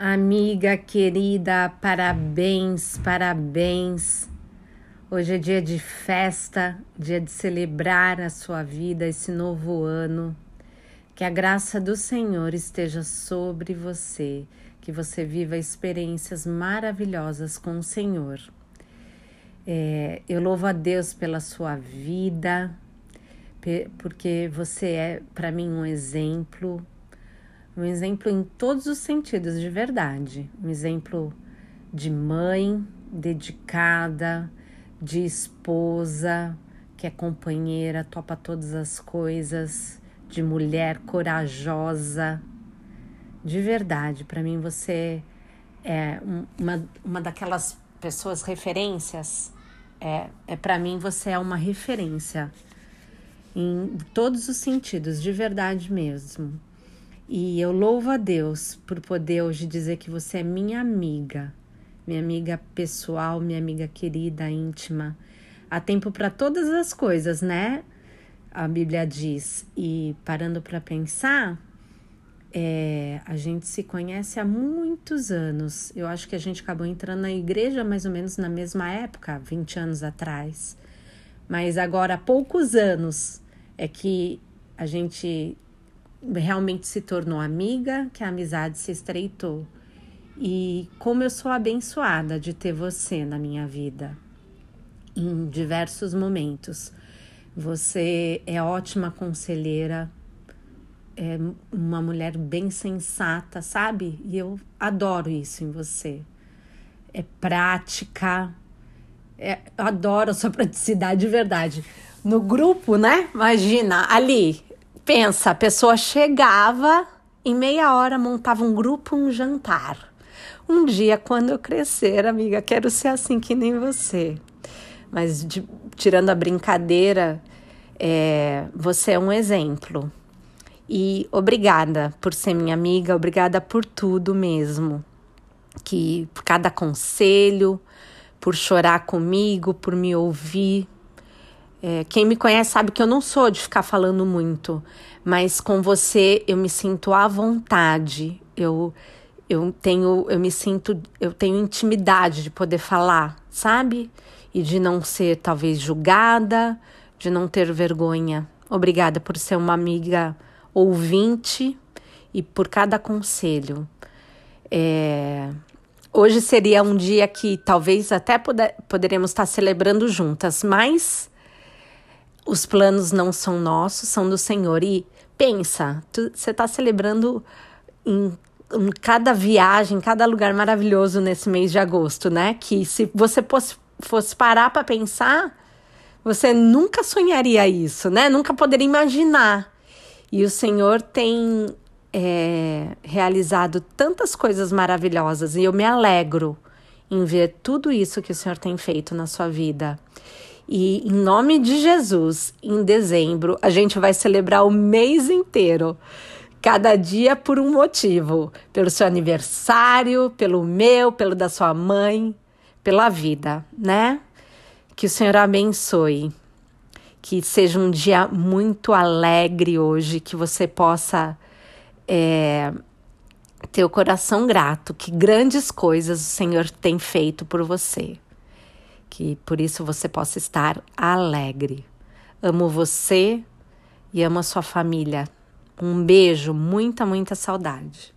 Amiga querida, parabéns, parabéns. Hoje é dia de festa, dia de celebrar a sua vida, esse novo ano. Que a graça do Senhor esteja sobre você, que você viva experiências maravilhosas com o Senhor. É, eu louvo a Deus pela sua vida, porque você é para mim um exemplo um exemplo em todos os sentidos, de verdade. Um exemplo de mãe dedicada, de esposa que é companheira, topa todas as coisas, de mulher corajosa. De verdade, para mim você é uma, uma daquelas pessoas referências. É, é para mim você é uma referência em todos os sentidos, de verdade mesmo. E eu louvo a Deus por poder hoje dizer que você é minha amiga, minha amiga pessoal, minha amiga querida, íntima. Há tempo para todas as coisas, né? A Bíblia diz. E parando para pensar, é, a gente se conhece há muitos anos. Eu acho que a gente acabou entrando na igreja mais ou menos na mesma época, 20 anos atrás. Mas agora, há poucos anos, é que a gente realmente se tornou amiga, que a amizade se estreitou. E como eu sou abençoada de ter você na minha vida em diversos momentos. Você é ótima conselheira, é uma mulher bem sensata, sabe? E eu adoro isso em você. É prática, é, eu adoro a sua praticidade de verdade. No grupo, né? Imagina, ali, Pensa, a pessoa chegava, em meia hora montava um grupo, um jantar. Um dia, quando eu crescer, amiga, quero ser assim que nem você. Mas de, tirando a brincadeira, é, você é um exemplo. E obrigada por ser minha amiga, obrigada por tudo mesmo. Que por cada conselho, por chorar comigo, por me ouvir, é, quem me conhece sabe que eu não sou de ficar falando muito, mas com você eu me sinto à vontade. Eu eu tenho eu me sinto eu tenho intimidade de poder falar, sabe? E de não ser talvez julgada, de não ter vergonha. Obrigada por ser uma amiga ouvinte e por cada conselho. É, hoje seria um dia que talvez até poder, poderemos estar celebrando juntas, mas os planos não são nossos, são do Senhor. E pensa, você está celebrando em, em, cada viagem, cada lugar maravilhoso nesse mês de agosto, né? Que se você fosse, fosse parar para pensar, você nunca sonharia isso, né? Nunca poderia imaginar. E o Senhor tem é, realizado tantas coisas maravilhosas e eu me alegro em ver tudo isso que o Senhor tem feito na sua vida. E em nome de Jesus, em dezembro, a gente vai celebrar o mês inteiro. Cada dia por um motivo: pelo seu aniversário, pelo meu, pelo da sua mãe, pela vida, né? Que o Senhor abençoe. Que seja um dia muito alegre hoje, que você possa é, ter o coração grato, que grandes coisas o Senhor tem feito por você que por isso você possa estar alegre. Amo você e amo a sua família. Um beijo, muita, muita saudade.